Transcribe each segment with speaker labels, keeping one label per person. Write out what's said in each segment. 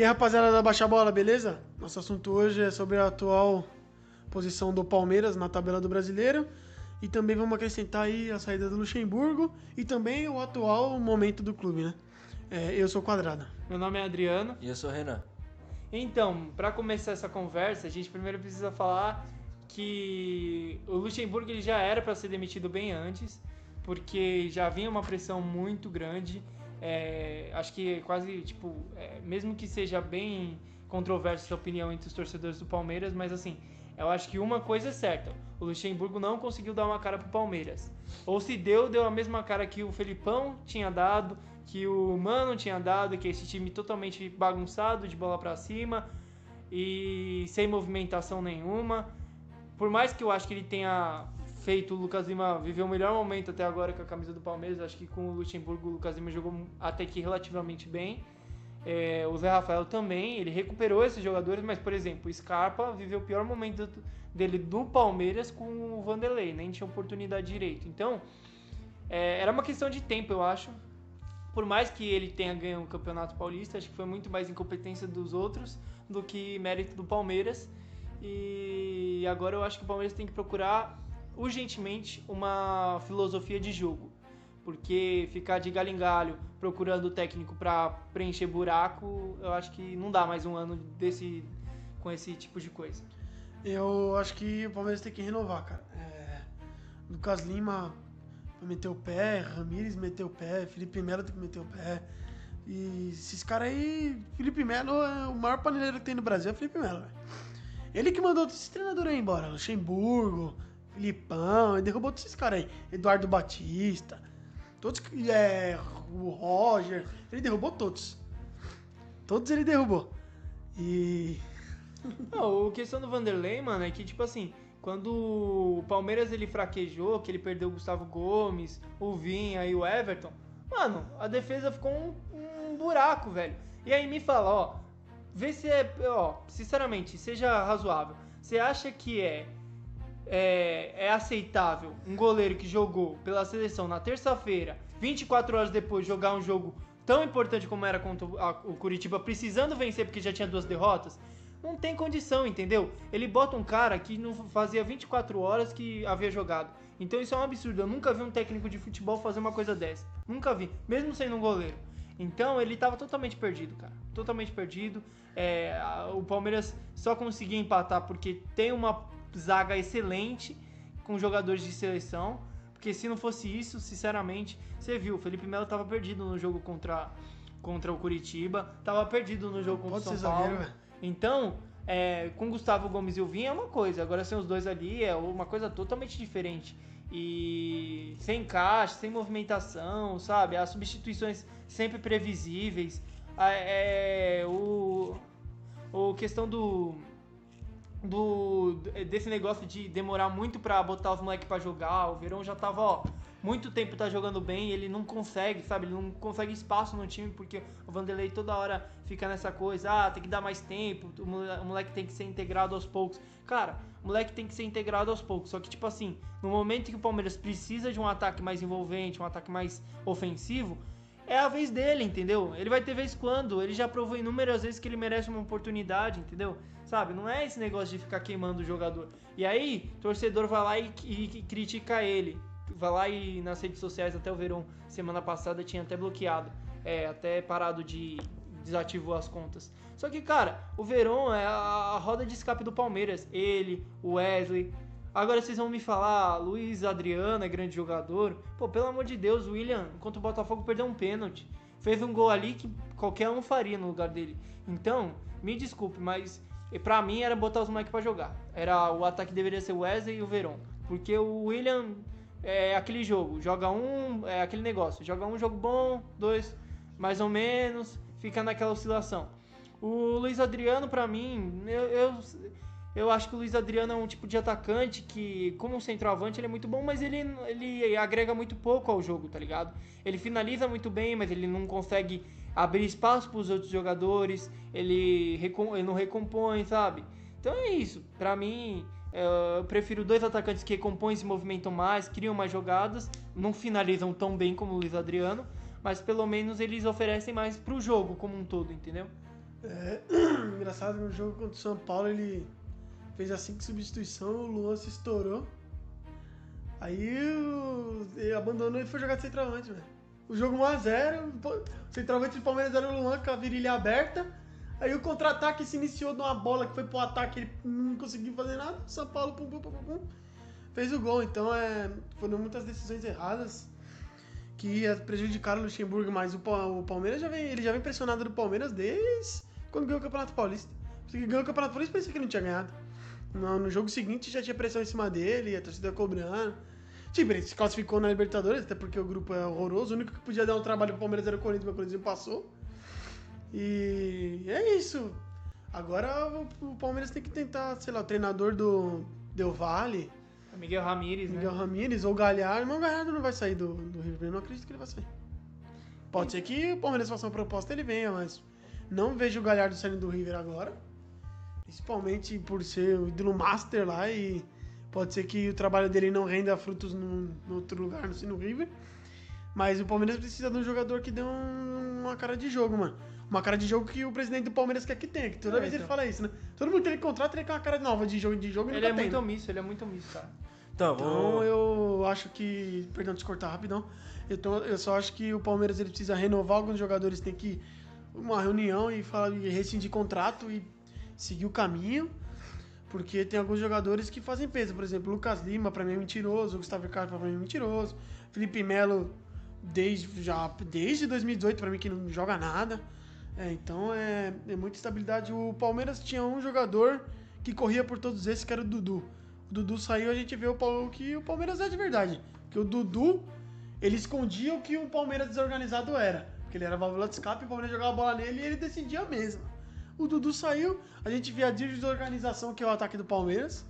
Speaker 1: E aí, rapaziada da Baixa Bola, beleza? Nosso assunto hoje é sobre a atual posição do Palmeiras na tabela do Brasileiro. E também vamos acrescentar aí a saída do Luxemburgo e também o atual momento do clube, né? É, eu sou Quadrada.
Speaker 2: Meu nome é Adriano.
Speaker 3: E eu sou o Renan.
Speaker 2: Então, para começar essa conversa, a gente primeiro precisa falar que o Luxemburgo ele já era para ser demitido bem antes, porque já vinha uma pressão muito grande. É, acho que quase, tipo, é, mesmo que seja bem controversa essa opinião entre os torcedores do Palmeiras, mas assim, eu acho que uma coisa é certa: o Luxemburgo não conseguiu dar uma cara pro Palmeiras. Ou se deu, deu a mesma cara que o Felipão tinha dado, que o Mano tinha dado, que é esse time totalmente bagunçado, de bola para cima e sem movimentação nenhuma. Por mais que eu acho que ele tenha feito o Lucas Lima viver o melhor momento até agora com a camisa do Palmeiras, acho que com o Luxemburgo o Lucas Lima jogou até que relativamente bem. É, o Zé Rafael também, ele recuperou esses jogadores, mas, por exemplo, o Scarpa viveu o pior momento dele do Palmeiras com o Vanderlei, nem tinha oportunidade direito. Então, é, era uma questão de tempo, eu acho. Por mais que ele tenha ganho o Campeonato Paulista, acho que foi muito mais incompetência dos outros do que mérito do Palmeiras. E agora eu acho que o Palmeiras tem que procurar urgentemente uma filosofia de jogo. Porque ficar de galho em galho procurando técnico para preencher buraco, eu acho que não dá mais um ano desse, com esse tipo de coisa.
Speaker 1: Eu acho que o Palmeiras tem que renovar, cara. É, Lucas Lima meteu o pé, Ramires meteu o pé, Felipe Melo tem que meter o pé. E esses caras aí, Felipe Melo é o maior paneleiro que tem no Brasil, é Felipe Melo. Ele que mandou esses treinadores aí embora, Luxemburgo, Filipão, ele derrubou todos esses caras aí. Eduardo Batista, todos é, o Roger, ele derrubou todos. Todos ele derrubou. E.
Speaker 2: Não, a questão do Vanderlei, mano, é que, tipo assim, quando o Palmeiras ele fraquejou, que ele perdeu o Gustavo Gomes, o Vinha e o Everton, mano, a defesa ficou um, um buraco, velho. E aí me fala, ó, vê se é, ó, sinceramente, seja razoável. Você acha que é é, é aceitável um goleiro que jogou pela seleção na terça-feira, 24 horas depois, jogar um jogo tão importante como era contra o Curitiba, precisando vencer porque já tinha duas derrotas? Não tem condição, entendeu? Ele bota um cara que não fazia 24 horas que havia jogado. Então isso é um absurdo. Eu nunca vi um técnico de futebol fazer uma coisa dessa. Nunca vi. Mesmo sendo um goleiro. Então ele estava totalmente perdido, cara. Totalmente perdido. É, o Palmeiras só conseguia empatar porque tem uma zaga excelente com jogadores de seleção. Porque se não fosse isso, sinceramente, você viu, o Felipe Melo estava perdido no jogo contra, contra o Curitiba, estava perdido no jogo contra o São Paulo. Zagueiro, então, é, com Gustavo Gomes e o Vinha é uma coisa, agora sem os dois ali é uma coisa totalmente diferente. E sem caixa, sem movimentação, sabe? As substituições sempre previsíveis. É, o, o questão do do desse negócio de demorar muito para botar os moleques para jogar. O Verão já tava, ó, muito tempo tá jogando bem, ele não consegue, sabe? Ele não consegue espaço no time porque o Vanderlei toda hora fica nessa coisa, ah, tem que dar mais tempo, o moleque, tem que ser integrado aos poucos. Cara, o moleque tem que ser integrado aos poucos. Só que tipo assim, no momento que o Palmeiras precisa de um ataque mais envolvente, um ataque mais ofensivo, é a vez dele, entendeu? Ele vai ter vez quando, ele já provou inúmeras vezes que ele merece uma oportunidade, entendeu? Sabe? Não é esse negócio de ficar queimando o jogador. E aí, torcedor vai lá e, e, e critica ele. Vai lá e nas redes sociais, até o Verão, semana passada, tinha até bloqueado. É, até parado de. desativou as contas. Só que, cara, o Verão é a, a roda de escape do Palmeiras. Ele, o Wesley. Agora vocês vão me falar, Luiz Adriano é grande jogador. Pô, pelo amor de Deus, o William, enquanto o Botafogo perdeu um pênalti. Fez um gol ali que qualquer um faria no lugar dele. Então, me desculpe, mas pra mim era botar os moleques pra jogar. Era o ataque deveria ser o Wesley e o Veron. Porque o William é aquele jogo, joga um, é aquele negócio, joga um jogo bom, dois mais ou menos, fica naquela oscilação. O Luiz Adriano, pra mim, eu, eu, eu acho que o Luiz Adriano é um tipo de atacante que, como centroavante, ele é muito bom, mas ele, ele agrega muito pouco ao jogo, tá ligado? Ele finaliza muito bem, mas ele não consegue abrir espaço para os outros jogadores, ele, ele não recompõe, sabe? Então é isso. Para mim, é, eu prefiro dois atacantes que recompõem, se movimentam mais, criam mais jogadas, não finalizam tão bem como o Luiz Adriano, mas pelo menos eles oferecem mais para o jogo como um todo, entendeu?
Speaker 1: É, engraçado no jogo contra o São Paulo ele fez as cinco substituições, o Luan se estourou. Aí ele abandonou e foi jogar de centroavante, velho. O jogo 1x0, o centroavante do Palmeiras era o Luan com a virilha aberta. Aí o contra-ataque se iniciou de uma bola que foi pro ataque, ele não conseguiu fazer nada. O São Paulo pum, pum, pum, pum, fez o gol. Então é, foram muitas decisões erradas que prejudicaram o Luxemburgo, mas o, o Palmeiras já vem, ele já vem pressionado do Palmeiras desde quando ganhou o Campeonato Paulista. Porque ganhou o Campeonato Paulista parecia que não tinha ganhado. No, no jogo seguinte já tinha pressão em cima dele, a torcida cobrando. Tipo, ele se classificou na Libertadores, até porque o grupo é horroroso. O único que podia dar um trabalho pro Palmeiras era o Corinthians, mas o Corinthians não passou. E é isso. Agora o, Palmeiras tem que tentar, sei lá, o treinador do Del Valle,
Speaker 2: Miguel Ramírez,
Speaker 1: Miguel
Speaker 2: né?
Speaker 1: Ramírez ou Galhardo, mas o Galhardo não vai sair do, do River Plate, eu não acredito que ele vai sair. Pode ser que o Palmeiras faça uma proposta e ele venha, mas não vejo o Galhardo saindo do River agora. Principalmente por ser o ídolo master lá e pode ser que o trabalho dele não renda frutos no, no outro lugar, não sei, no River. Mas o Palmeiras precisa de um jogador que dê um- uma cara de jogo, mano. Uma cara de jogo que o presidente do Palmeiras quer que tenha, que toda
Speaker 2: É,
Speaker 1: vez ele
Speaker 2: então.
Speaker 1: fala isso, né? Todo mundo que ele contrata, ele quer uma cara nova de jogo de jogo
Speaker 2: Ele
Speaker 1: nunca
Speaker 2: é
Speaker 1: tem,
Speaker 2: muito
Speaker 1: né?
Speaker 2: omisso, ele é muito omisso, cara.
Speaker 3: Então,
Speaker 1: Então
Speaker 3: vamos...
Speaker 1: eu acho que. Perdão, te cortar rapidão. Eu, tô- eu só acho que o Palmeiras ele precisa renovar alguns jogadores, tem que ir uma reunião e falar e rescindir contrato e seguir o caminho. Porque tem alguns jogadores que fazem peso. Por exemplo, o Lucas Lima, pra mim é mentiroso. O Gustavo Ricardo, pra mim é mentiroso. Felipe Melo, desde, já, desde 2018, pra mim, que não joga nada. É, então é, é muita estabilidade. O Palmeiras tinha um jogador que corria por todos esses, que era o Dudu. O Dudu saiu, a gente vê o, Pal- o que o Palmeiras é de verdade. Porque o Dudu, ele escondia o que um Palmeiras desorganizado era. Porque ele era válvula de escape, o Palmeiras jogava a bola nele e ele decidia mesmo. O Dudu saiu, a gente vê a desorganização que é o ataque do Palmeiras.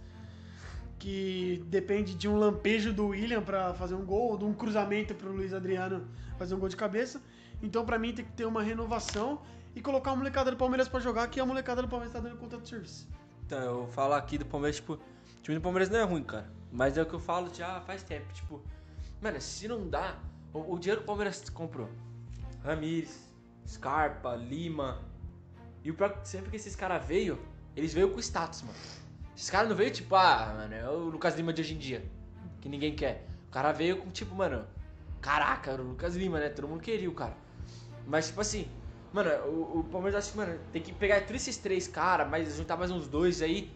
Speaker 1: Que depende de um lampejo do William pra fazer um gol, ou de um cruzamento pro Luiz Adriano fazer um gol de cabeça. Então, pra mim, tem que ter uma renovação e colocar a molecada do Palmeiras pra jogar, que a molecada do Palmeiras tá dando conta do serviço.
Speaker 3: Então, eu falo aqui do Palmeiras, tipo, o time do Palmeiras não é ruim, cara. Mas é o que eu falo já faz tempo, tipo, mano, se não dá, o, o dinheiro que o Palmeiras comprou, Ramires, Scarpa, Lima, e o pior que sempre que esses caras veio, eles veio com status, mano. Esses caras não veio tipo, ah, mano, é o Lucas Lima de hoje em dia, que ninguém quer. O cara veio com tipo, mano, caraca, era o Lucas Lima, né? Todo mundo queria o cara. Mas tipo assim, mano, o, o Palmeiras acho que, mano, tem que pegar todos esses três caras, mas juntar mais uns dois aí,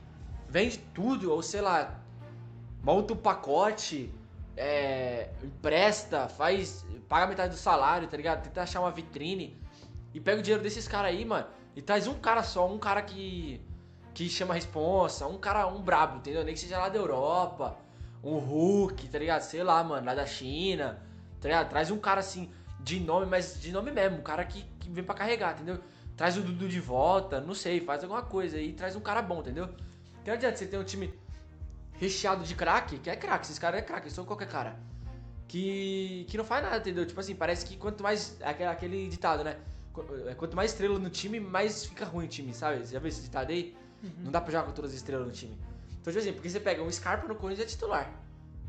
Speaker 3: vende tudo, ou sei lá, monta um pacote, é, empresta, faz, paga metade do salário, tá ligado? Tenta achar uma vitrine e pega o dinheiro desses caras aí, mano, e traz um cara só, um cara que que chama a responsa, um cara, um brabo, entendeu? Nem que seja lá da Europa, um Hulk, tá ligado? Sei lá, mano, lá da China, tá ligado? Traz um cara assim, de nome, mas de nome mesmo, um cara que, que vem pra carregar, entendeu? Traz o Dudu de volta, não sei, faz alguma coisa aí, traz um cara bom, entendeu? Não adianta você ter um time recheado de craque, que é craque, esses caras é craque, são qualquer cara. Que, que não faz nada, entendeu? Tipo assim, parece que quanto mais. Aquele ditado, né? É, Quanto mais estrela no time, mais fica ruim o time, sabe? Você já viu esse ditado aí? Não dá pra jogar com todas as estrelas no time. Então, tipo assim, porque você pega um Scarpa no Corinthians é titular.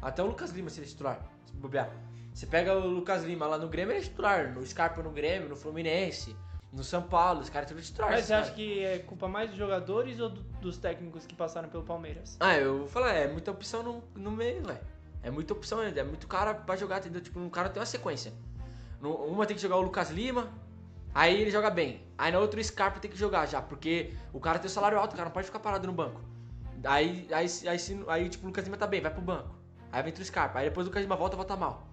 Speaker 3: Até o Lucas Lima seria titular, se bobear. Você pega o Lucas Lima lá no Grêmio, ele é titular. No Scarpa no Grêmio, no Fluminense, no São Paulo, os caras são titular.
Speaker 2: Mas você acha
Speaker 3: caras.
Speaker 2: que é culpa mais dos jogadores ou do- dos técnicos que passaram pelo Palmeiras?
Speaker 3: Ah, eu vou falar, é muita opção no, no meio, velho. É muita opção ainda, é muito cara pra jogar, entendeu? Tipo, um cara tem uma sequência. No- uma tem que jogar o Lucas Lima, aí ele joga bem. Aí na outra o Scarpa tem que jogar já, porque o cara tem o salário alto, o cara não pode ficar parado no banco. Aí, aí, aí, aí, tipo, o Lucas Lima tá bem, vai pro banco. Aí vem o Scarpa, aí depois o Lucas Lima volta, volta mal.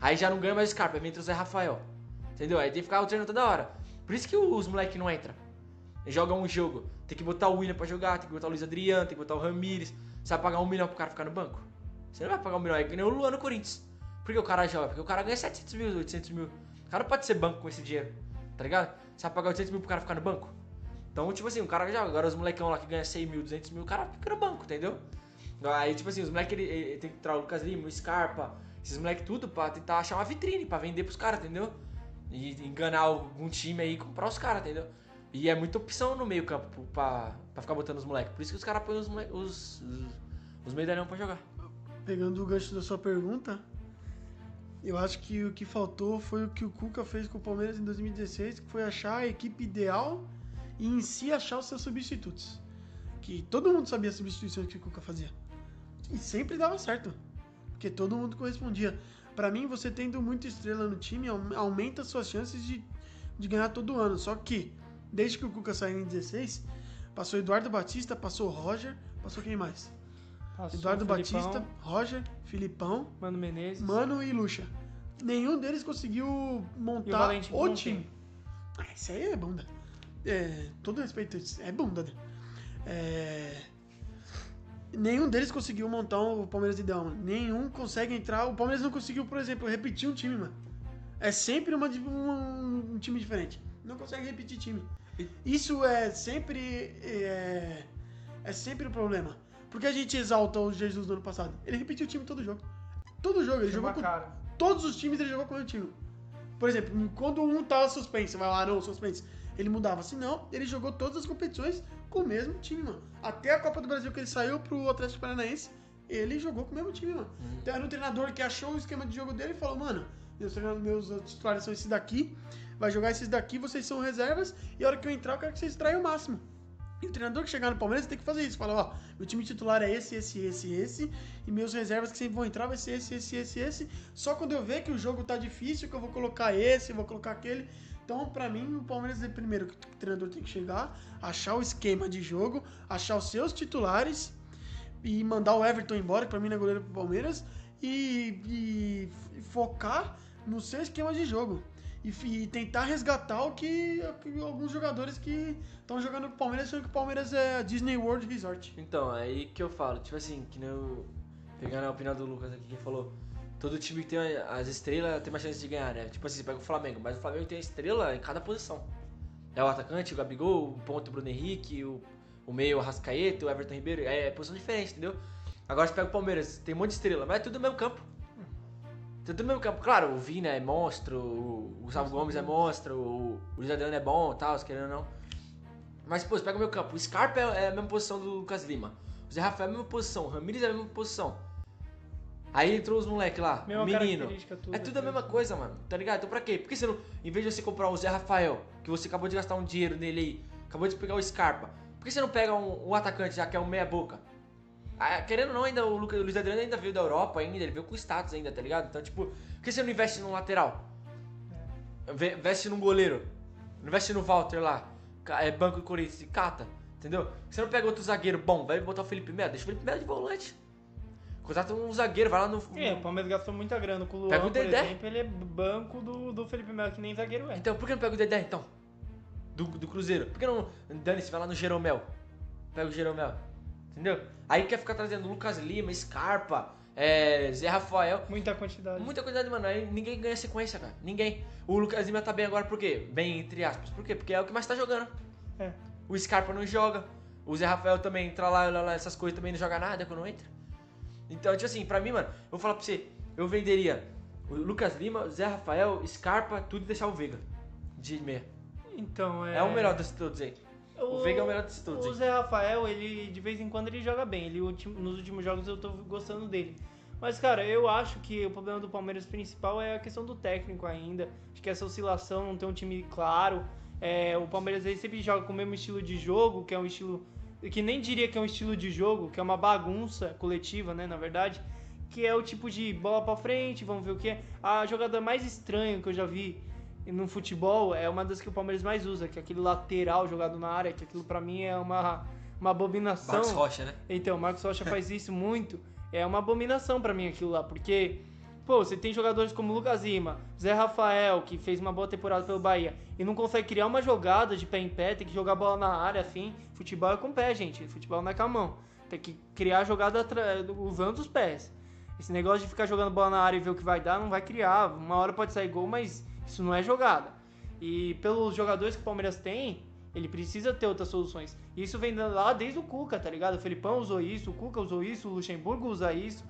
Speaker 3: Aí já não ganha mais o Scarpa, aí vem o Zé Rafael. Entendeu? Aí tem que ficar o treino toda hora. Por isso que os moleques não entram. Jogam um jogo. Tem que botar o William pra jogar, tem que botar o Luiz Adriano, tem que botar o Ramires. Você vai pagar um milhão pro cara ficar no banco? Você não vai pagar um milhão, é que nem o Luan no Corinthians. Por que o cara joga? Porque o cara ganha 700 mil, 800 mil. O cara pode ser banco com esse dinheiro, tá ligado? Você vai pagar 800 mil pro cara ficar no banco? Então, tipo assim, o cara joga. Agora os molecão lá que ganha 100 mil, 200 mil, o cara fica no banco, entendeu? Aí, tipo assim, os moleques, ele, ele tem que trazer o Lucas Lima, o Scarpa, esses moleques tudo pra tentar achar uma vitrine pra vender pros caras, entendeu? E enganar algum time aí e comprar os caras, entendeu? E é muita opção no meio campo pra, pra ficar botando os moleques. Por isso que os caras põem os, os, os, os medalhão pra jogar.
Speaker 1: Pegando o gancho da sua pergunta, eu acho que o que faltou foi o que o Cuca fez com o Palmeiras em 2016, que foi achar a equipe ideal e em si achar os seus substitutos. Que todo mundo sabia as substituições que o Cuca fazia. E sempre dava certo. Porque todo mundo correspondia. Pra mim, você tendo muita estrela no time, aum- aumenta as suas chances de, de ganhar todo ano. Só que, desde que o Cuca saiu em 16, passou Eduardo Batista, passou Roger, passou quem mais? Eduardo
Speaker 2: o Felipão,
Speaker 1: Batista, Roger, Filipão,
Speaker 2: Mano Menezes.
Speaker 1: Mano e Lucha. Nenhum deles conseguiu
Speaker 2: E o
Speaker 1: montar
Speaker 2: Valentim
Speaker 1: o
Speaker 2: Ponte.
Speaker 1: time. Ah, isso aí é bunda. É, todo respeito, isso é bunda. né? É, nenhum deles conseguiu montar o Palmeiras ideal, mano. Nenhum consegue entrar. O Palmeiras não conseguiu, por exemplo, repetir um time, mano. É sempre uma, um, um time diferente. Não consegue repetir time. Isso é sempre. É, é sempre o problema. Porque a gente exalta o Jesus do ano passado. Ele repetiu o time todo jogo. Todo jogo, ele jogou com
Speaker 2: cara.
Speaker 1: todos os times ele jogou com o mesmo time. Por exemplo, quando um tava suspenso, vai lá, não, suspenso. Ele mudava. Se não, ele jogou todas as competições com o mesmo time, mano. Até a Copa do Brasil que ele saiu pro Atlético Paranaense, ele jogou com o mesmo time, mano. Então era um treinador que achou o esquema de jogo dele e falou, mano, meus, meus titulares são esses daqui, vai jogar esses daqui, vocês são reservas, e a hora que eu entrar, eu quero que vocês traiam o máximo. E o treinador que chegar no Palmeiras tem que fazer isso. Falar, ó, meu time titular é esse, esse, esse, esse. E meus reservas que sempre vão entrar vai ser esse, esse, esse, esse. Só quando eu ver que o jogo tá difícil, que eu vou colocar esse, vou colocar aquele. Então, pra mim, o Palmeiras é primeiro que o treinador tem que chegar, achar o esquema de jogo, achar os seus titulares e mandar o Everton embora, que pra mim não é goleiro pro Palmeiras, e, e focar no seu esquema de jogo. E, e tentar resgatar o que, que alguns jogadores que estão jogando pro Palmeiras, achando que o Palmeiras é Disney World Resort.
Speaker 3: Então, é aí que eu falo, tipo assim, que nem eu. Pegando a opinião do Lucas aqui, que falou. Todo time que tem as estrelas tem mais chance de ganhar, né? Tipo assim, você pega o Flamengo, mas o Flamengo tem estrela em cada posição. É o atacante, o Gabigol, o ponto o Bruno Henrique, o, o meio o Rascaeta, o Everton Ribeiro. É, posição diferente, entendeu? Agora você pega o Palmeiras, tem um monte de estrela, mas é tudo no mesmo campo. Tudo no mesmo campo. Claro, o Vina é monstro, o Gustavo Gomes é monstro, o, o Luiz Adriano é bom e tal, se querendo ou não. Mas, pô, você pega o meu campo. O Scarpa é, é a mesma posição do Lucas Lima. O Zé Rafael é a mesma posição. O Ramires é a mesma posição. Aí entrou os moleques lá,
Speaker 2: Mesma
Speaker 3: menino.
Speaker 2: tudo,
Speaker 3: É tudo a
Speaker 2: tudo.
Speaker 3: mesma coisa, mano. Tá ligado? Então pra quê? Por que você não. Em vez de você comprar o Zé Rafael, que você acabou de gastar um dinheiro nele aí, acabou de pegar o Scarpa, por que você não pega um, um atacante já que é um meia-boca? Querendo ou não, ainda o, Luiz Adriano ainda veio da Europa ainda, ele veio com status ainda, tá ligado? Então, tipo, por que você não investe num lateral? Ve- Investe num goleiro. Investe no Walter lá. É banco do Corinthians cata. Entendeu? Por Você não pega outro zagueiro bom, vai botar o Felipe Melo, deixa o Felipe Melo de volante. Contrata um zagueiro, vai lá no.
Speaker 2: É, o Palmeiras gastou muita grana com o Luan,
Speaker 3: Pega o
Speaker 2: por
Speaker 3: Dedé.
Speaker 2: exemplo, ele é banco do, do Felipe Melo, que nem zagueiro é.
Speaker 3: Então, por que não pega o Dedé então? Do, do Cruzeiro. Por que não. Dane-se, vai lá no Jeromel. Pega o Jeromel. Entendeu? Aí quer ficar trazendo Lucas Lima, Scarpa, é, Zé Rafael.
Speaker 2: Muita quantidade.
Speaker 3: Muita quantidade, mano. Aí ninguém ganha sequência, cara. Ninguém. O Lucas Lima tá bem agora por quê? Bem, entre aspas. Por quê? Porque é o que mais tá jogando.
Speaker 2: É.
Speaker 3: O Scarpa não joga. O Zé Rafael também entra lá, lá, lá, essas coisas também não joga nada quando entra. Então, tipo assim, pra mim, mano, eu vou falar pra você, eu venderia o Lucas Lima, Zé Rafael, Scarpa, tudo e deixar o Veiga. De meia.
Speaker 2: Então, é...
Speaker 3: É, o melhor desses todos aí. O Veiga é o melhor desses todos
Speaker 2: O
Speaker 3: aí.
Speaker 2: Zé Rafael, ele de vez em quando ele joga bem. Ele, nos últimos jogos eu tô gostando dele. Mas, cara, eu acho que o problema do Palmeiras principal é a questão do técnico ainda. Acho que essa oscilação, não tem um time claro. É, o Palmeiras ele sempre joga com o mesmo estilo de jogo, que é um estilo. que nem diria que é um estilo de jogo, que é uma bagunça coletiva, né, na verdade. Que é o tipo de bola pra frente, vamos ver o que é. A jogada mais estranha que eu já vi no futebol é uma das que o Palmeiras mais usa, que é aquele lateral jogado na área, que aquilo pra mim é uma, uma abominação.
Speaker 3: Marcos Rocha, né?
Speaker 2: Então, o Marcos Rocha faz isso muito. É uma abominação pra mim aquilo lá, porque, pô, você tem jogadores como Lucas Lima, Zé Rafael, que fez uma boa temporada pelo Bahia, e não consegue criar uma jogada de pé em pé, tem que jogar bola na área, assim. Futebol é com o pé, gente. Futebol não é com a mão. Tem que criar a jogada usando os pés. Esse negócio de ficar jogando bola na área e ver o que vai dar, não vai criar. Uma hora pode sair gol, mas isso não é jogada. E pelos jogadores que o Palmeiras tem, ele precisa ter outras soluções. Isso vem lá desde o Cuca, tá ligado? O Felipão usou isso, o Cuca usou isso, o Luxemburgo usa isso.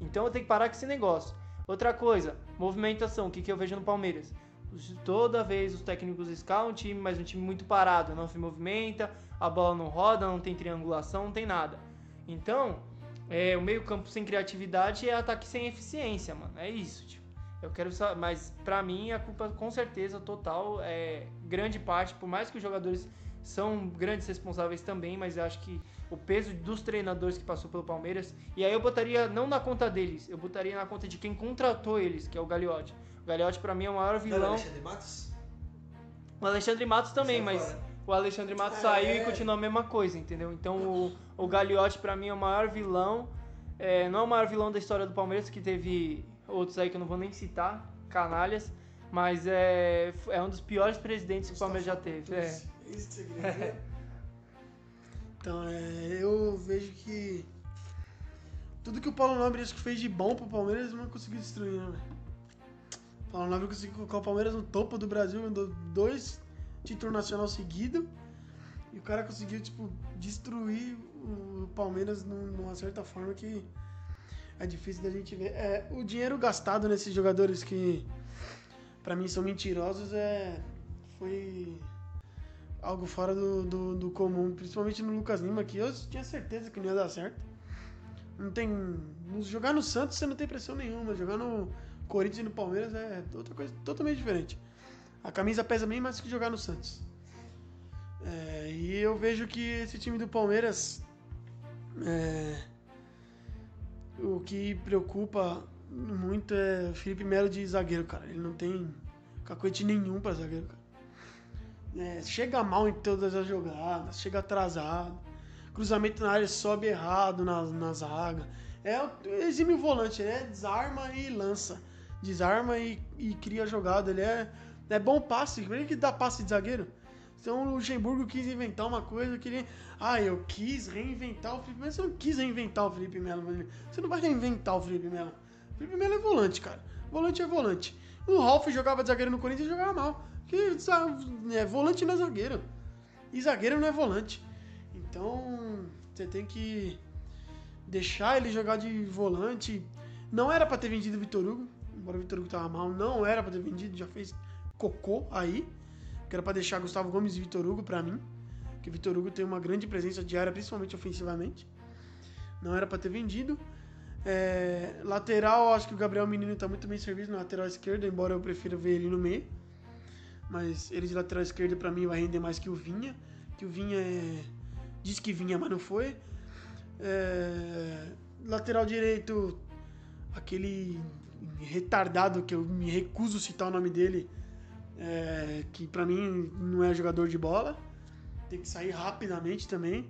Speaker 2: Então eu tenho que parar com esse negócio. Outra coisa, movimentação. O que, que eu vejo no Palmeiras? Toda vez os técnicos escalam um time, mas um time muito parado, não se movimenta, a bola não roda, não tem triangulação, não tem nada. Então, é, o meio-campo sem criatividade é ataque sem eficiência, mano. É isso, tipo. Eu quero saber, mas pra mim a culpa com certeza total é grande parte, por mais que os jogadores são grandes responsáveis também, mas eu acho que o peso dos treinadores que passou pelo Palmeiras. E aí eu botaria não na conta deles, eu botaria na conta de quem contratou eles, que é o Gagliotti. O Gagliotti pra mim é o maior
Speaker 4: Não,
Speaker 2: vilão.
Speaker 4: Alexandre Matos?
Speaker 2: O Alexandre Matos também,
Speaker 4: Sai
Speaker 2: mas
Speaker 4: fora.
Speaker 2: o Alexandre Matos
Speaker 4: É.
Speaker 2: saiu e continua a mesma coisa, entendeu? Então o, o Gagliotti pra mim é o maior vilão. É, não é o maior vilão da história do Palmeiras, que teve outros aí que eu não vou nem citar, canalhas. Mas é, é um dos piores presidentes que o Palmeiras já teve. É.
Speaker 4: Isso dizer?
Speaker 1: Então, é, eu vejo que tudo que o Paulo Nobre acho que fez de bom pro Palmeiras não conseguiu destruir, né? O Paulo Nobre conseguiu colocar o Palmeiras no topo do Brasil, mandou dois títulos nacional seguidos. E o cara conseguiu, tipo, destruir o Palmeiras num- numa certa forma que é difícil da gente ver. É, o dinheiro gastado nesses jogadores que, pra mim, são mentirosos, é, foi algo fora do, do, do comum, principalmente no Lucas Lima, que eu tinha certeza que não ia dar certo. Não tem. Jogar no Santos você não tem pressão nenhuma, jogar no Corinthians e no Palmeiras é outra coisa totalmente diferente. A camisa pesa bem mais que jogar no Santos. É, e eu vejo que esse time do Palmeiras. é, o que preocupa muito é o Felipe Melo de zagueiro, cara. Ele não tem cacoete nenhum pra zagueiro, cara. É, chega mal em todas as jogadas, chega atrasado. Cruzamento na área sobe errado na, na zaga. É o exime volante, ele é desarma e lança. Desarma e, e cria jogada. Ele é, é bom passe, ele que dá passe de zagueiro. Então o Luxemburgo quis inventar uma coisa que ele. Ah, eu quis reinventar o Felipe Melo. Você não quis reinventar o Felipe Melo. Você não vai reinventar o Felipe Melo. O Felipe Melo é volante, cara. Volante é volante. O Ralf jogava de zagueiro no Corinthians e jogava mal. Porque é, volante não é zagueiro. E zagueiro não é volante. Então, você tem que deixar ele jogar de volante. Não era pra ter vendido o Vitor Hugo. Embora o Vitor Hugo tava mal, não era pra ter vendido. Já fez cocô aí. Que era pra deixar Gustavo Gomes e Vitor Hugo pra mim. O Vitor Hugo tem uma grande presença diária, principalmente ofensivamente. Não era pra ter vendido. É, lateral, acho que o Gabriel Menino tá muito bem servido na lateral esquerda, embora eu prefira ver ele no meio. Mas ele de lateral esquerda pra mim vai render mais que o Vinha. Que o Vinha é. Diz que vinha, mas não foi. É, Lateral direito, aquele retardado que eu me recuso a citar o nome dele, é, que pra mim não é jogador de bola. Tem que sair rapidamente também.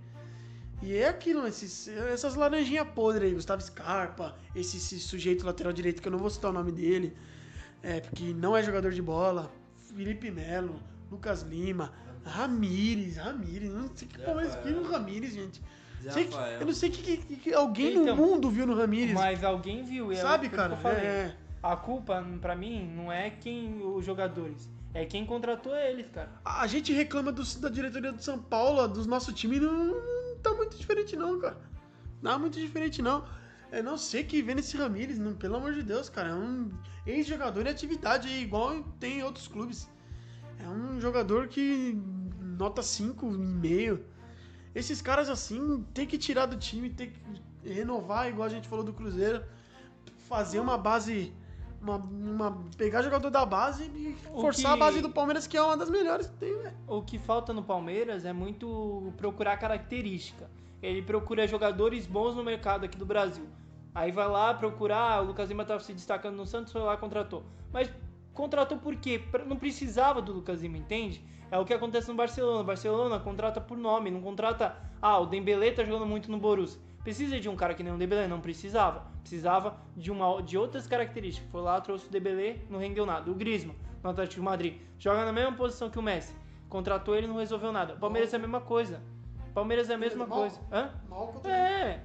Speaker 1: E é aquilo, esses, essas laranjinhas podres aí, Gustavo Scarpa, esse, esse sujeito lateral direito que eu não vou citar o nome dele, é, porque não é jogador de bola. Felipe Melo, Lucas Lima, Ramires, Ramires, não sei que porra é no Ramires, gente. Sei que- eu não sei que, que- que alguém
Speaker 2: Então,
Speaker 1: no mundo viu no Ramires.
Speaker 2: Mas alguém viu, e é
Speaker 1: sabe, cara?
Speaker 2: que eu falei.
Speaker 1: É,
Speaker 2: A culpa, pra mim, não é quem os jogadores, é quem contratou eles, cara.
Speaker 1: a gente reclama do- da diretoria do São Paulo, dos nosso time, não, não tá muito diferente não, cara. Não tá muito diferente não. Eu não sei que vê nesse Ramires, não, pelo amor de Deus, cara. É um ex-jogador em atividade igual tem em outros clubes. É um jogador que nota 5,5. Esses caras assim tem que tirar do time, tem que renovar, igual a gente falou do Cruzeiro. Fazer uma base. Uma, uma- pegar jogador da base e
Speaker 2: O
Speaker 1: forçar a
Speaker 2: que-
Speaker 1: base do Palmeiras, que é uma das melhores que tem, velho.
Speaker 2: O que falta no Palmeiras é muito procurar característica. Ele procura jogadores bons no mercado aqui do Brasil. Aí vai lá procurar, o Lucas Lima estava se destacando no Santos, foi lá contratou. Mas contratou por quê? Não precisava do Lucas Lima, entende? É o que acontece no Barcelona. O Barcelona contrata por nome, não contrata. Ah, o Dembélé tá jogando muito no Borussia. Precisa de um cara que nem o Dembélé? Não precisava. Precisava de, uma, de outras características. Foi lá, trouxe o Dembélé, não rendeu nada. O Griezmann, no Atlético de Madrid, joga na mesma posição que o Messi. Contratou ele, não resolveu nada. O Palmeiras é a mesma coisa. O Palmeiras é a mesma
Speaker 1: Mal.
Speaker 2: coisa. Hã?
Speaker 1: Mal contra
Speaker 2: É.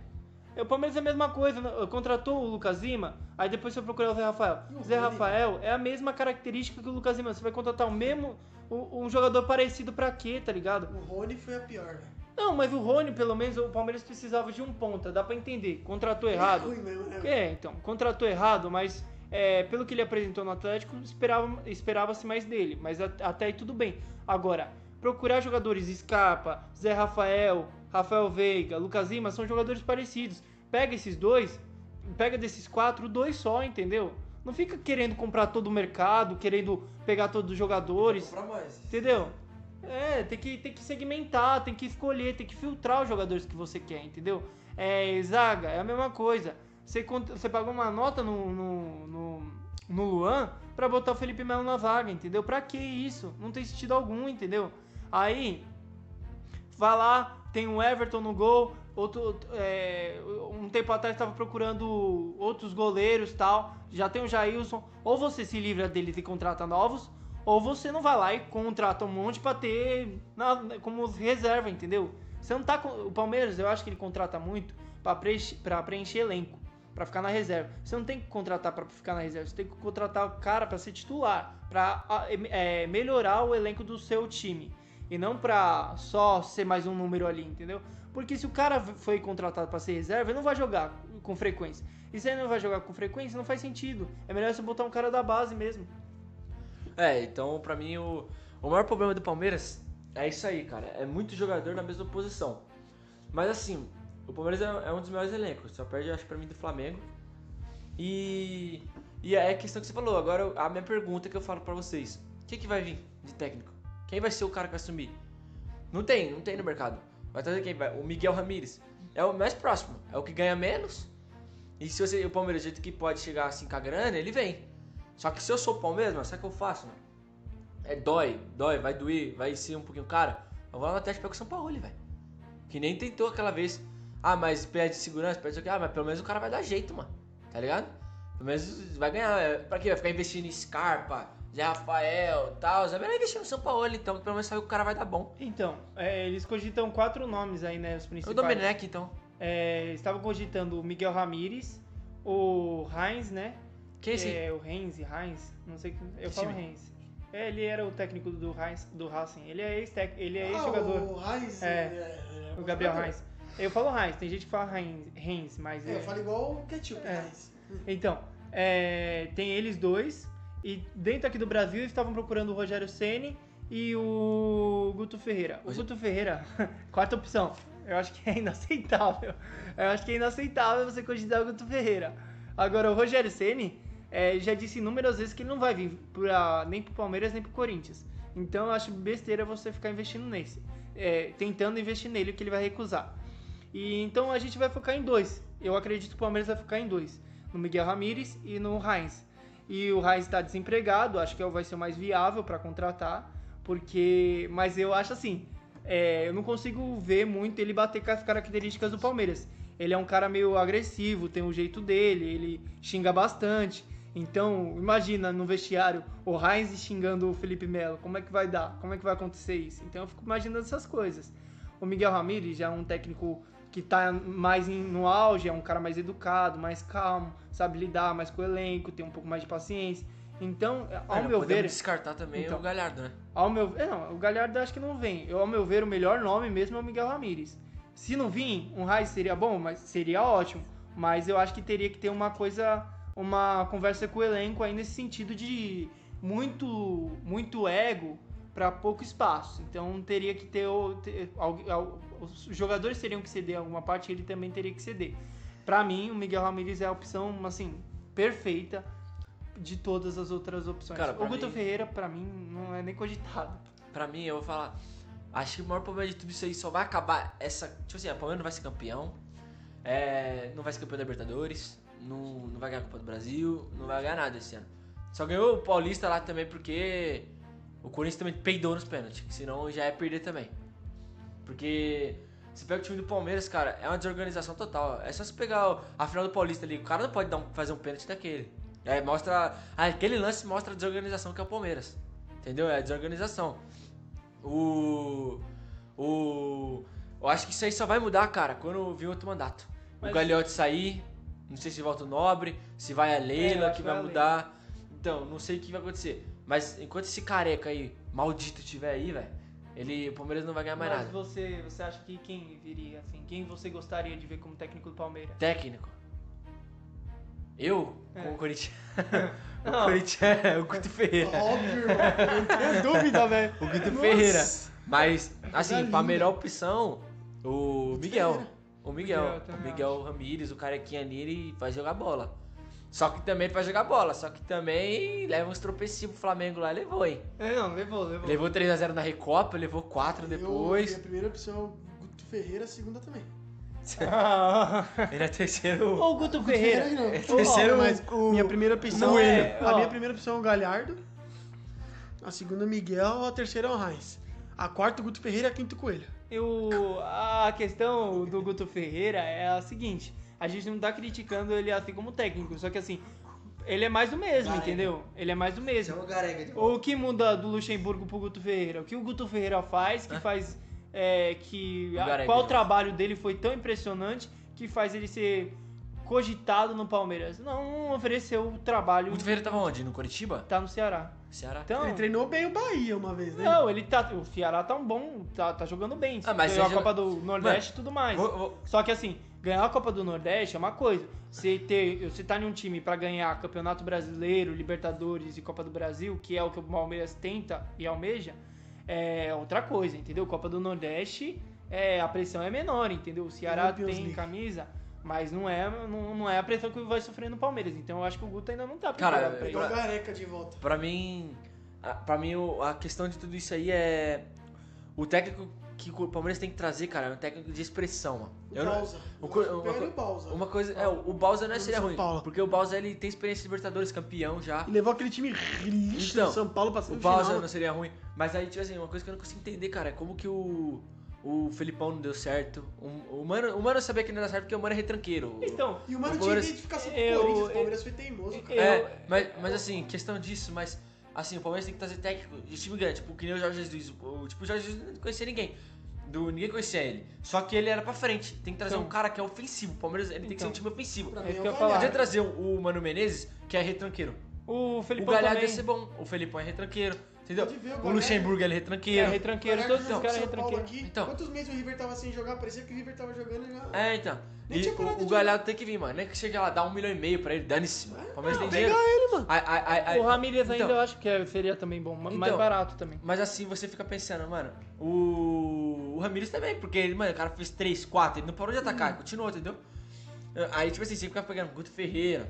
Speaker 2: O Palmeiras é a mesma coisa. né? Contratou o Lucas Lima, aí depois foi procurar o Zé Rafael.
Speaker 1: E o
Speaker 2: Zé? Rafael é a mesma característica que o Lucas Lima. Você vai contratar o mesmo. Um um jogador parecido pra quê, tá ligado?
Speaker 1: O Rony foi a pior, velho.
Speaker 2: Não, mas o Rony, pelo menos, o Palmeiras precisava de um ponta, dá pra entender. Contratou errado.
Speaker 1: É mesmo, né?
Speaker 2: É, então, contratou errado, mas é, pelo que ele apresentou no Atlético, esperava- esperava-se mais dele. Mas até aí tudo bem. Agora, procurar jogadores Scarpa, Zé Rafael, Rafael Veiga, Lucas Lima, são jogadores parecidos. Pega esses dois, pega desses quatro, dois só, entendeu? Não fica querendo comprar todo o mercado, querendo pegar todos os jogadores. Entendeu? É, tem que, tem que segmentar, tem que escolher, tem que filtrar os jogadores que você quer, entendeu? É, zaga, é a mesma coisa. Você, você pagou uma nota no, no, no, no Luan pra botar o Felipe Melo na vaga, entendeu? Pra que isso? Não tem sentido algum, entendeu? Aí, vai lá, tem o Everton no gol. Outro, é, um tempo atrás estava procurando outros goleiros tal. Já tem o Jailson. Ou você se livra dele e contrata novos, ou você não vai lá e contrata um monte pra ter na- como reserva, entendeu? Você não tá o Palmeiras, eu acho que ele contrata muito pra preencher, pra preencher elenco, pra ficar na reserva. Você não tem que contratar pra ficar na reserva, você tem que contratar o cara pra ser titular, pra é, melhorar o elenco do seu time e não pra só ser mais um número ali, entendeu? Porque se o cara foi contratado pra ser reserva, ele não vai jogar com frequência. E se ele não vai jogar com frequência, não faz sentido. É melhor você botar um cara da base mesmo.
Speaker 3: É, então pra mim o, o maior problema do Palmeiras é isso aí, cara. É muito jogador na mesma posição. Mas assim, o Palmeiras é, é um dos melhores elencos. Só perde, acho, pra mim, do Flamengo. E. E é a questão que você falou. Agora a minha pergunta que eu falo pra vocês: o que, que vai vir de técnico? Quem vai ser o cara que vai assumir? Não tem, não tem no mercado. Vai trazer quem vai? O Miguel Ramírez. É o mais próximo. É o que ganha menos. E se você, o Palmeiras, do jeito que pode chegar assim com a grana, ele vem. Só que se eu sou o Palmeiras, mano, sabe o que eu faço, mano? É dói, dói, vai doer, vai ser um pouquinho cara. Eu vou lá no Atlético e pego o São Paulo, velho. Que nem tentou aquela vez. Ah, mas perde segurança, perde isso aqui. Ah, mas pelo menos o cara vai dar jeito, mano. Tá ligado? Pelo menos vai ganhar. É, Pra quê? Vai ficar investindo em Scarpa, Zé Rafael e tal. É melhor investir no São Paulo, então. Pelo menos sabe que o cara vai dar bom.
Speaker 2: Então, é, eles cogitam quatro nomes aí, né? Os
Speaker 3: O
Speaker 2: principais.
Speaker 3: Domenech, então.
Speaker 2: É, estavam cogitando o Miguel Ramírez, o Heinz, né?
Speaker 3: Quem é esse?
Speaker 2: É, o Heinz, Heinz, não sei que. Eu
Speaker 3: Que
Speaker 2: falo
Speaker 3: time?
Speaker 2: Heinz. É, ele era o técnico do Heinz, do Racing. Ele é ex ele é
Speaker 1: Ah,
Speaker 2: ex-jogador.
Speaker 1: o Heinz.
Speaker 2: É,
Speaker 1: é, é
Speaker 2: o Gabriel
Speaker 1: jogador.
Speaker 2: Heinz. Eu falo Heinz, tem gente que fala Heinz, Heinz mas
Speaker 1: É,
Speaker 2: é.
Speaker 1: eu falo igual o Ketchup,
Speaker 2: É.
Speaker 1: Heinz.
Speaker 2: Então, é, tem eles dois. E dentro aqui do Brasil eles estavam procurando o Rogério Ceni e o Guto Ferreira. O
Speaker 3: Hoje-
Speaker 2: Guto Ferreira, quarta opção. Eu acho que é inaceitável. Eu acho que é inaceitável você cogitar o Guto Ferreira. Agora, o Rogério Ceni é, já disse inúmeras vezes que ele não vai vir pra, nem pro Palmeiras nem pro Corinthians. Então eu acho besteira você ficar investindo nesse. É, tentando investir nele, que ele vai recusar. E então a gente vai focar em dois. Eu acredito que o Palmeiras vai focar em dois. No Miguel Ramírez e no Heinz. E o Heinz está desempregado, acho que vai ser o mais viável para contratar. Porque. Mas eu acho assim. é, eu não consigo ver muito ele bater com as características do Palmeiras. Ele é um cara meio agressivo, tem o jeito dele, ele xinga bastante. Então, imagina no vestiário o Heinz xingando o Felipe Melo. Como é que vai dar? Como é que vai acontecer isso? Então eu fico imaginando essas coisas. O Miguel Ramírez já é um técnico que tá mais em- no auge, é um cara mais educado, mais calmo, sabe lidar mais com o elenco, tem um pouco mais de paciência. Então, ao
Speaker 3: não
Speaker 2: meu ver,
Speaker 3: descartar também
Speaker 2: Então.
Speaker 3: o Galhardo, né?
Speaker 2: ao meu, é, não, o Galhardo acho que não vem. Eu, ao meu ver, o melhor nome mesmo é o Miguel Ramírez. Se não vir, um Raiz seria bom, mas seria ótimo. Mas eu acho que teria que ter uma coisa, uma conversa com o elenco aí nesse sentido de muito, muito ego para pouco espaço. Então teria que ter, ter os jogadores teriam que ceder alguma parte, ele também teria que ceder. Pra mim, o Miguel Ramírez é a opção assim perfeita de todas as outras opções.
Speaker 3: Cara,
Speaker 2: o Guto
Speaker 3: mim-
Speaker 2: Ferreira, pra mim, não é nem cogitado.
Speaker 3: Pra mim, eu vou falar. Acho que o maior problema de tudo isso aí só vai acabar essa. Tipo assim, a Palmeiras não vai ser campeão. é, não vai ser campeão da Libertadores. Não, não vai ganhar a Copa do Brasil. Não vai ganhar nada esse ano. Só ganhou o Paulista lá também porque o Corinthians também peidou nos pênaltis. Senão já é perder também. Porque você pega o time do Palmeiras, cara, é uma desorganização total. É só você pegar a final do Paulista ali. O cara não pode dar um- fazer um pênalti daquele. É, mostra. Aquele lance mostra a desorganização que é o Palmeiras. Entendeu? É a desorganização. O. O. Eu acho que isso aí só vai mudar, cara, quando vir outro mandato.
Speaker 2: Mas-
Speaker 3: O Gagliotti sair, não sei se volta o Nobre, se vai a
Speaker 2: É,
Speaker 3: Leila,
Speaker 2: acho
Speaker 3: que vai
Speaker 2: vai
Speaker 3: mudar. Então, não sei o que vai acontecer. Mas enquanto esse careca aí, maldito, tiver aí, velho, ele. O Palmeiras não vai ganhar mais
Speaker 2: Mas
Speaker 3: nada.
Speaker 2: você, você acha que quem viria, assim? Quem você gostaria de ver como técnico do Palmeiras?
Speaker 3: Técnico. Eu?
Speaker 2: É.
Speaker 3: Com o Corinthians. o. Corinthians é o Guto Ferreira.
Speaker 1: Óbvio, não tenho dúvida, velho.
Speaker 3: O Guto
Speaker 1: Nossa.
Speaker 3: Ferreira. Mas, assim, pra melhor opção, o Miguel. O Miguel.
Speaker 2: Miguel, eu
Speaker 3: o Miguel Ramírez, o carequinha ali, ele vai jogar bola. Só que também pra jogar bola. Só que também leva uns tropecinhos pro Flamengo lá, levou, hein?
Speaker 2: É, não, levou, levou.
Speaker 3: Levou 3x0 na Recopa, levou 4
Speaker 1: Eu-
Speaker 3: depois.
Speaker 1: minha primeira opção é o Guto Ferreira, a segunda também.
Speaker 3: Ele é terceiro.
Speaker 2: Ô, Guto Ferreira.
Speaker 3: É terceiro,
Speaker 1: mas
Speaker 3: o-
Speaker 1: minha primeira opção
Speaker 2: o
Speaker 1: é. A minha primeira opção é o Galhardo. A segunda, Miguel. A terceira é o Heinz. A quarta, o Guto Ferreira. E a quinta, o Coelho.
Speaker 2: Eu, a questão do Guto Ferreira é a seguinte: a gente não tá criticando ele assim como técnico, só que assim, ele é mais do mesmo,
Speaker 4: Careca.
Speaker 2: entendeu? Ele é mais do mesmo.
Speaker 4: Chama o de.
Speaker 2: O que muda do Luxemburgo pro Guto Ferreira? O que o Guto Ferreira faz, que
Speaker 3: Hã?
Speaker 2: faz. é, que
Speaker 3: O
Speaker 2: a- qual
Speaker 3: de
Speaker 2: trabalho dele foi tão impressionante que faz ele ser cogitado no Palmeiras? Não ofereceu o
Speaker 3: O
Speaker 2: trabalho.
Speaker 3: Guto Ferreira tava onde? No Curitiba?
Speaker 2: Tá no Ceará.
Speaker 3: Ceará?
Speaker 2: Então,
Speaker 1: Ele treinou bem o Bahia uma vez, né?
Speaker 2: não, ele tá. O Ceará tá um bom. Tá, tá jogando bem.
Speaker 3: Ah, mas
Speaker 2: Ganhou a Copa do Nordeste e tudo mais.
Speaker 3: Vou- vou-
Speaker 2: Só que assim, ganhar a Copa do Nordeste é uma coisa. Você, ter, você tá em um time pra ganhar Campeonato Brasileiro, Libertadores e Copa do Brasil, que é o que o Palmeiras tenta e almeja, é outra coisa, entendeu? Copa do Nordeste, é, a pressão é menor, entendeu? O Ceará tem
Speaker 1: League.
Speaker 2: camisa, mas não é, não, não é a pressão que vai sofrer no Palmeiras. Então eu acho que o Guto ainda não tá
Speaker 3: Cara,
Speaker 2: preparado pra
Speaker 1: Pegar
Speaker 2: isso.
Speaker 1: o Gareca de volta.
Speaker 3: Pra mim, a- pra mim o- a questão de tudo isso aí é o técnico que o Palmeiras tem que trazer, cara, é um técnico de expressão, mano.
Speaker 1: O
Speaker 3: Eu
Speaker 1: Balsa. Eu que
Speaker 3: uma co-
Speaker 1: Balsa.
Speaker 3: Uma coisa, é, o o Bausa não é seria ruim,
Speaker 1: Paulo.
Speaker 3: porque o Bausa ele tem experiência de Libertadores, campeão já.
Speaker 1: E levou aquele time lixo
Speaker 3: Então,
Speaker 1: do São Paulo pra
Speaker 3: O
Speaker 1: semifinal.
Speaker 3: Bausa não seria ruim, mas aí tipo assim, uma coisa que eu não consigo entender, cara, é como que o o Felipão não deu certo. O, o Mano, o Mano sabia que não ia dar certo porque o Mano é retranqueiro.
Speaker 2: Então,
Speaker 1: E o Mano
Speaker 3: O
Speaker 1: tinha identificação com o Corinthians. O Palmeiras foi teimoso, cara.
Speaker 2: eu-
Speaker 3: É, mas, mas assim, questão disso, mas assim, o Palmeiras tem que trazer técnico de time grande, tipo, que nem o Jorge Jesus. O, tipo, o Jorge Jesus não conhecia ninguém. Do, ninguém conhecia ele. Só que ele era pra frente. Tem que trazer
Speaker 2: Então.
Speaker 3: um cara que é ofensivo. O Palmeiras ele tem que ser um
Speaker 2: Então.
Speaker 3: time ofensivo.
Speaker 2: É
Speaker 1: é
Speaker 2: que eu
Speaker 1: o
Speaker 2: ia falar.
Speaker 3: Podia
Speaker 1: Galhardo.
Speaker 3: trazer o, o Mano Menezes, que é retranqueiro.
Speaker 2: o
Speaker 3: O
Speaker 2: Felipão
Speaker 3: Galhardo
Speaker 2: também
Speaker 3: ia ser bom. O Felipão é retranqueiro. Entendeu?
Speaker 1: Ver, o
Speaker 3: Luxemburgo ele é
Speaker 2: é
Speaker 3: retranqueiro.
Speaker 2: retranqueiro,
Speaker 1: Galhardo
Speaker 2: todos os
Speaker 1: jogou
Speaker 2: caras é
Speaker 1: São Paulo
Speaker 2: retranqueiro.
Speaker 1: aqui.
Speaker 3: Então.
Speaker 1: Quantos meses o River tava sem jogar? Parecia que o River tava jogando e já...
Speaker 3: É, então.
Speaker 1: Nem
Speaker 3: E
Speaker 1: tinha
Speaker 3: o, o Galhardo tem que vir, mano. Nem que chega lá, dá um milhão e meio pra ele, dane-se. mano. O Palmeiras tem
Speaker 1: Pegar
Speaker 3: dinheiro.
Speaker 1: ele, mano.
Speaker 3: Ai, ai, ai, ai.
Speaker 2: O Ramirez ainda
Speaker 3: Então.
Speaker 2: eu acho que é- seria também bom, ma- mais
Speaker 3: Então.
Speaker 2: barato também.
Speaker 3: Mas assim, você fica pensando, mano, o, o Ramires também, porque ele, mano, o cara fez 3, 4, ele não parou de atacar, continuou, entendeu? Aí, tipo assim, você fica pegando Guto Ferreira,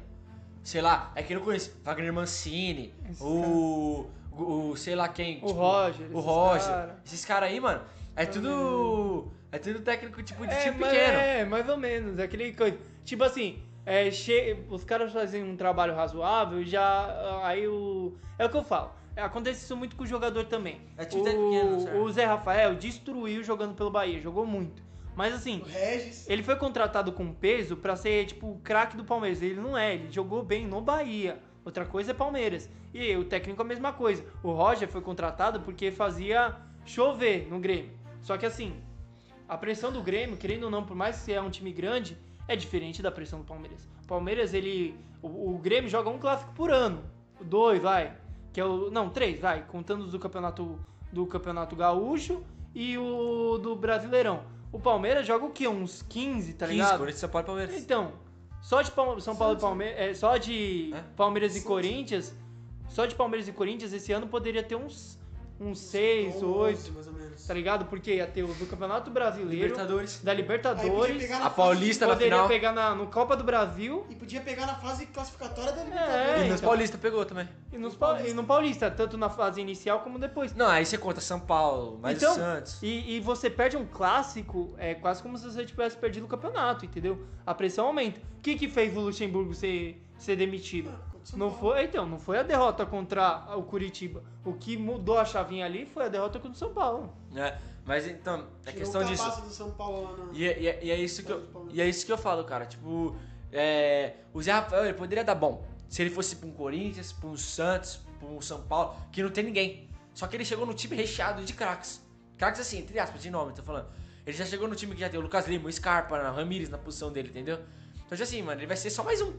Speaker 3: sei lá, é que eu não conheço, Wagner Mancini,
Speaker 2: Esses
Speaker 3: o, o, o sei lá quem,
Speaker 2: O
Speaker 3: tipo,
Speaker 2: Roger,
Speaker 3: o
Speaker 2: esses
Speaker 3: Roger,
Speaker 2: cara.
Speaker 3: esses caras aí, mano, é tudo, é tudo técnico, tipo, de
Speaker 2: É,
Speaker 3: time
Speaker 2: mas-
Speaker 3: pequeno.
Speaker 2: é, mais ou menos. Aquele coisa. Tipo assim, é, che- os caras fazem um trabalho razoável, já. Aí o. É o que eu falo. Acontece isso muito com o jogador também.
Speaker 3: É time pequeno, certo?
Speaker 2: o, o Zé Rafael destruiu jogando pelo Bahia, jogou muito. Mas assim,
Speaker 1: O Regis.
Speaker 2: ele foi contratado com peso pra ser, tipo, o craque do Palmeiras. Ele não é, ele jogou bem no Bahia. Outra coisa é Palmeiras. E o técnico é a mesma coisa. O Roger foi contratado porque fazia chover no Grêmio. Só que assim, a pressão do Grêmio, querendo ou não, por mais que seja um time grande, é diferente da pressão do Palmeiras. O Palmeiras, ele. O, o Grêmio joga um clássico por ano. Dois, vai. Que é o. Não, três, vai. Contando os do campeonato do campeonato gaúcho e o do Brasileirão. O Palmeiras joga o quê? Uns 15, tá
Speaker 3: 15,
Speaker 2: ligado?
Speaker 3: Corinthians, São Paulo Palmeiras.
Speaker 2: Então, só de Palme- São Paulo e Palmeiras. É, só de
Speaker 3: É?
Speaker 2: Palmeiras e. Corinthians. Só de Palmeiras e Corinthians esse ano poderia ter uns. Uns 6,
Speaker 1: 11,
Speaker 2: 8,
Speaker 1: mais ou menos.
Speaker 2: tá ligado? Porque ia ter o do Campeonato Brasileiro,
Speaker 3: Libertadores.
Speaker 2: da Libertadores,
Speaker 3: A
Speaker 1: fase-
Speaker 3: Paulista na
Speaker 2: poderia
Speaker 3: final.
Speaker 2: pegar na, no Copa do Brasil
Speaker 1: E podia pegar na fase classificatória da
Speaker 2: É,
Speaker 3: E
Speaker 1: Libertadores.
Speaker 3: nos
Speaker 2: então.
Speaker 3: Paulista pegou também.
Speaker 2: e, nos, Pau- e no Paulista, tanto na fase inicial como depois.
Speaker 3: Não, aí você conta São Paulo, mais
Speaker 2: Então,
Speaker 3: o Santos.
Speaker 2: E, e você perde um clássico, é quase como se você tivesse perdido o campeonato, entendeu? A pressão aumenta. O que, que fez o Luxemburgo ser, ser demitido?
Speaker 1: São
Speaker 2: Não
Speaker 1: Paulo.
Speaker 2: foi, então, não foi a derrota contra o Curitiba. O que mudou a chavinha ali foi a derrota contra o São Paulo.
Speaker 3: É, mas então, é
Speaker 1: Tirou
Speaker 3: questão disso.
Speaker 1: do São Paulo lá.
Speaker 3: E, é- e é- e é isso que eu, e é isso que eu falo, cara. Tipo, é, o Zé Rafael ele poderia dar bom se ele fosse pra um Corinthians, pra um Santos, pra um São Paulo, que não tem ninguém. Só que ele chegou no time recheado de craques. Craques assim, entre aspas, de nome, tô falando. Ele já chegou no time que já tem o Lucas Lima, o Scarpa, o Ramires na posição dele, entendeu? Então, já assim, mano, ele vai ser só mais um.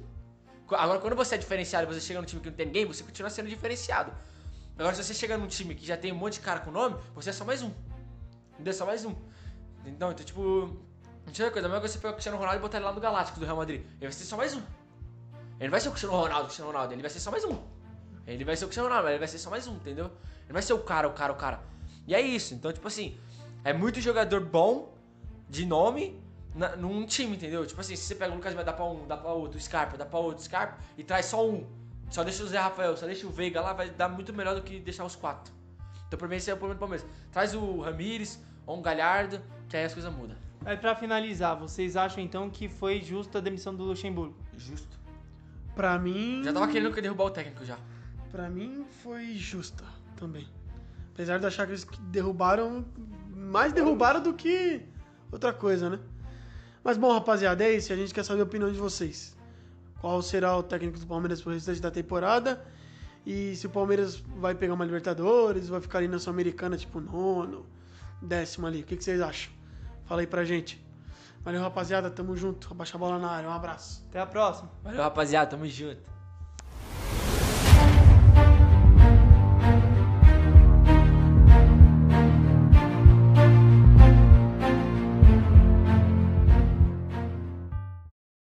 Speaker 3: Agora, quando você é diferenciado e você chega num time que não tem ninguém, você continua sendo diferenciado. Agora, se você chega num time que já tem um monte de cara com nome, você é só mais um. Entendeu? Só mais um. Então, então tipo. Não tinha coisa, a mesma coisa você pegar o Cristiano Ronaldo e botar ele lá no Galáctico do Real Madrid. Ele vai ser só mais um. Ele não vai ser o Cristiano Ronaldo, o Cristiano Ronaldo, ele vai ser só mais um. Ele vai ser o Cristiano Ronaldo, mas ele vai ser só mais um, entendeu? Ele vai ser o cara, o cara, o cara. E é isso. Então, tipo assim, é muito jogador bom, de nome, na- num time, entendeu? Tipo assim, se você pega o Lucas Lima, dá pra um, dá pra outro, o Scarpa, dá pra outro, Scarpa, e traz só um. Só deixa o Zé Rafael, só deixa o Veiga lá, vai dar muito melhor do que deixar os quatro. Então pra mim esse é o problema do Palmeiras. Traz o Ramires ou um Galhardo, que aí as coisas mudam.
Speaker 2: Aí pra finalizar, vocês acham então que foi justa a demissão do Luxemburgo?
Speaker 3: Justo.
Speaker 1: Pra mim.
Speaker 3: Já tava querendo que derrubar o técnico já.
Speaker 1: Pra mim foi justa também. Apesar de achar que eles derrubaram. Mais derrubaram do que outra coisa, né? Mas bom, rapaziada, é isso. A gente quer saber a opinião de vocês. Qual será o técnico do Palmeiras pro restante da temporada? E se o Palmeiras vai pegar uma Libertadores, vai ficar ali na Sul-Americana, tipo nono, décimo ali. O que, que vocês acham? Fala aí pra gente. Valeu, rapaziada. Tamo junto. Abaixa a bola na área. Um abraço.
Speaker 2: Até a próxima.
Speaker 3: Valeu, rapaziada, tamo junto.